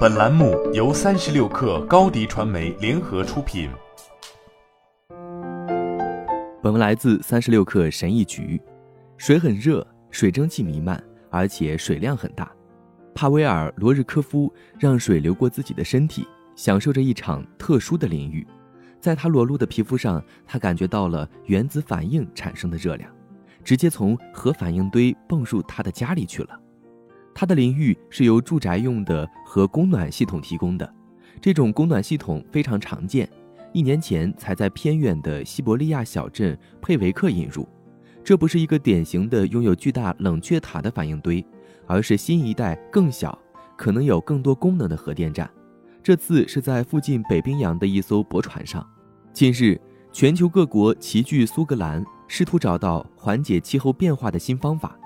本栏目由三十六氪高低传媒联合出品。本文来自三十六氪神医局。水很热，水蒸气弥漫，而且水量很大。帕维尔·罗日科夫让水流过自己的身体，享受着一场特殊的淋浴。在他裸露的皮肤上，他感觉到了原子反应产生的热量，直接从核反应堆蹦入他的家里去了。它的淋浴是由住宅用的核供暖系统提供的，这种供暖系统非常常见，一年前才在偏远的西伯利亚小镇佩维克引入。这不是一个典型的拥有巨大冷却塔的反应堆，而是新一代更小、可能有更多功能的核电站。这次是在附近北冰洋的一艘驳船上。近日，全球各国齐聚苏格兰，试图找到缓解气候变化的新方法。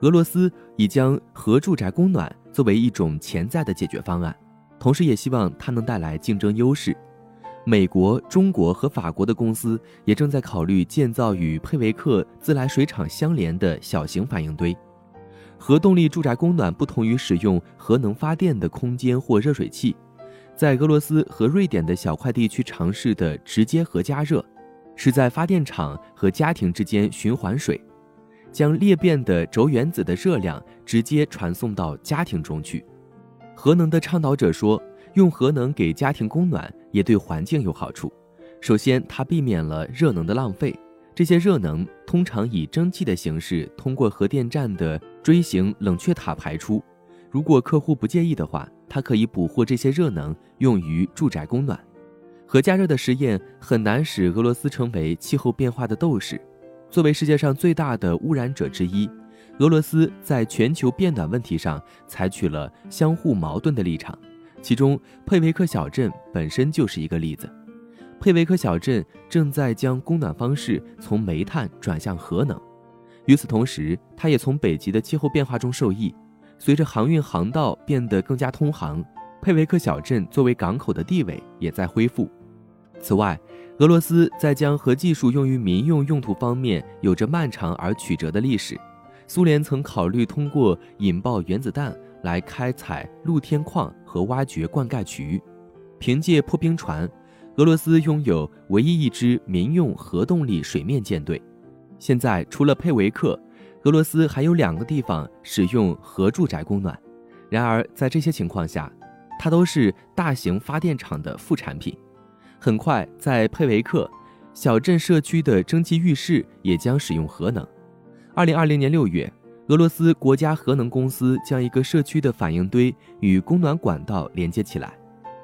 俄罗斯已将核住宅供暖作为一种潜在的解决方案，同时也希望它能带来竞争优势。美国、中国和法国的公司也正在考虑建造与佩维克自来水厂相连的小型反应堆。核动力住宅供暖不同于使用核能发电的空间或热水器。在俄罗斯和瑞典的小块地区尝试的直接核加热，是在发电厂和家庭之间循环水，将裂变的轴原子的热量直接传送到家庭中去。核能的倡导者说，用核能给家庭供暖也对环境有好处。首先，它避免了热能的浪费，这些热能通常以蒸汽的形式通过核电站的锥形冷却塔排出。如果客户不介意的话。它可以捕获这些热能用于住宅供暖。核加热的实验很难使俄罗斯成为气候变化的斗士。作为世界上最大的污染者之一，俄罗斯在全球变暖问题上采取了相互矛盾的立场。其中，佩维克小镇本身就是一个例子。佩维克小镇正在将供暖方式从煤炭转向核能。与此同时，它也从北极的气候变化中受益。随着航运航道变得更加通航，佩维克小镇作为港口的地位也在恢复。此外，俄罗斯在将核技术用于民用用途方面有着漫长而曲折的历史。苏联曾考虑通过引爆原子弹来开采露天矿和挖掘灌溉渠。凭借破冰船，俄罗斯拥有唯一一支民用核动力水面舰队。现在，除了佩维克。俄罗斯还有两个地方使用核住宅供暖，然而在这些情况下，它都是大型发电厂的副产品。很快，在佩维克小镇社区的蒸汽浴室也将使用核能。二零二零年六月，俄罗斯国家核能公司将一个社区的反应堆与供暖管道连接起来。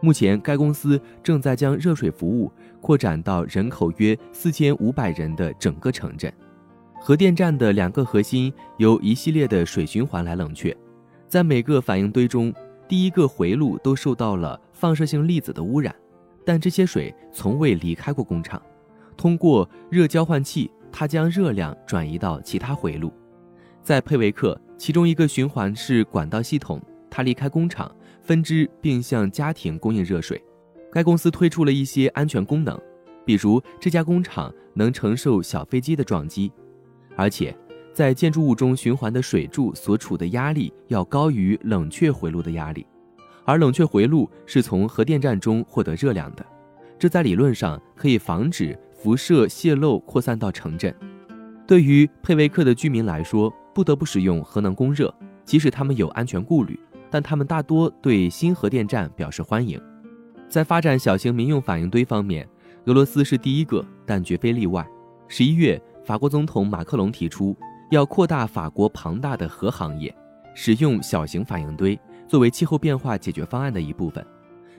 目前，该公司正在将热水服务扩展到人口约四千五百人的整个城镇。核电站的两个核心由一系列的水循环来冷却，在每个反应堆中，第一个回路都受到了放射性粒子的污染，但这些水从未离开过工厂。通过热交换器，它将热量转移到其他回路。在佩维克，其中一个循环是管道系统，它离开工厂分支并向家庭供应热水。该公司推出了一些安全功能，比如这家工厂能承受小飞机的撞击。而且，在建筑物中循环的水柱所处的压力要高于冷却回路的压力，而冷却回路是从核电站中获得热量的，这在理论上可以防止辐射泄漏扩散到城镇。对于佩维克的居民来说，不得不使用核能供热，即使他们有安全顾虑，但他们大多对新核电站表示欢迎。在发展小型民用反应堆方面，俄罗斯是第一个，但绝非例外。十一月。法国总统马克龙提出要扩大法国庞大的核行业，使用小型反应堆作为气候变化解决方案的一部分。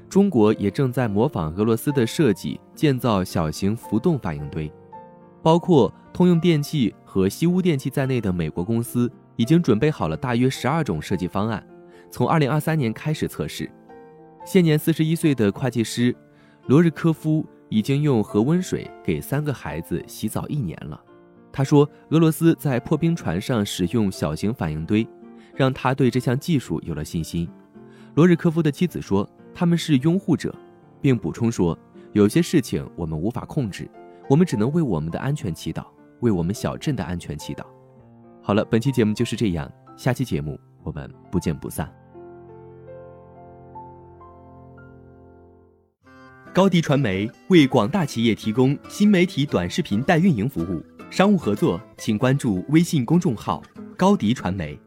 中国也正在模仿俄罗斯的设计，建造小型浮动反应堆。包括通用电气和西屋电气在内的美国公司已经准备好了大约十二种设计方案，从二零二三年开始测试。现年四十一岁的会计师罗日科夫已经用核温水给三个孩子洗澡一年了。他说：“俄罗斯在破冰船上使用小型反应堆，让他对这项技术有了信心。”罗日科夫的妻子说：“他们是拥护者，并补充说，有些事情我们无法控制，我们只能为我们的安全祈祷，为我们小镇的安全祈祷。”好了，本期节目就是这样，下期节目我们不见不散。高迪传媒为广大企业提供新媒体短视频代运营服务，商务合作请关注微信公众号“高迪传媒”。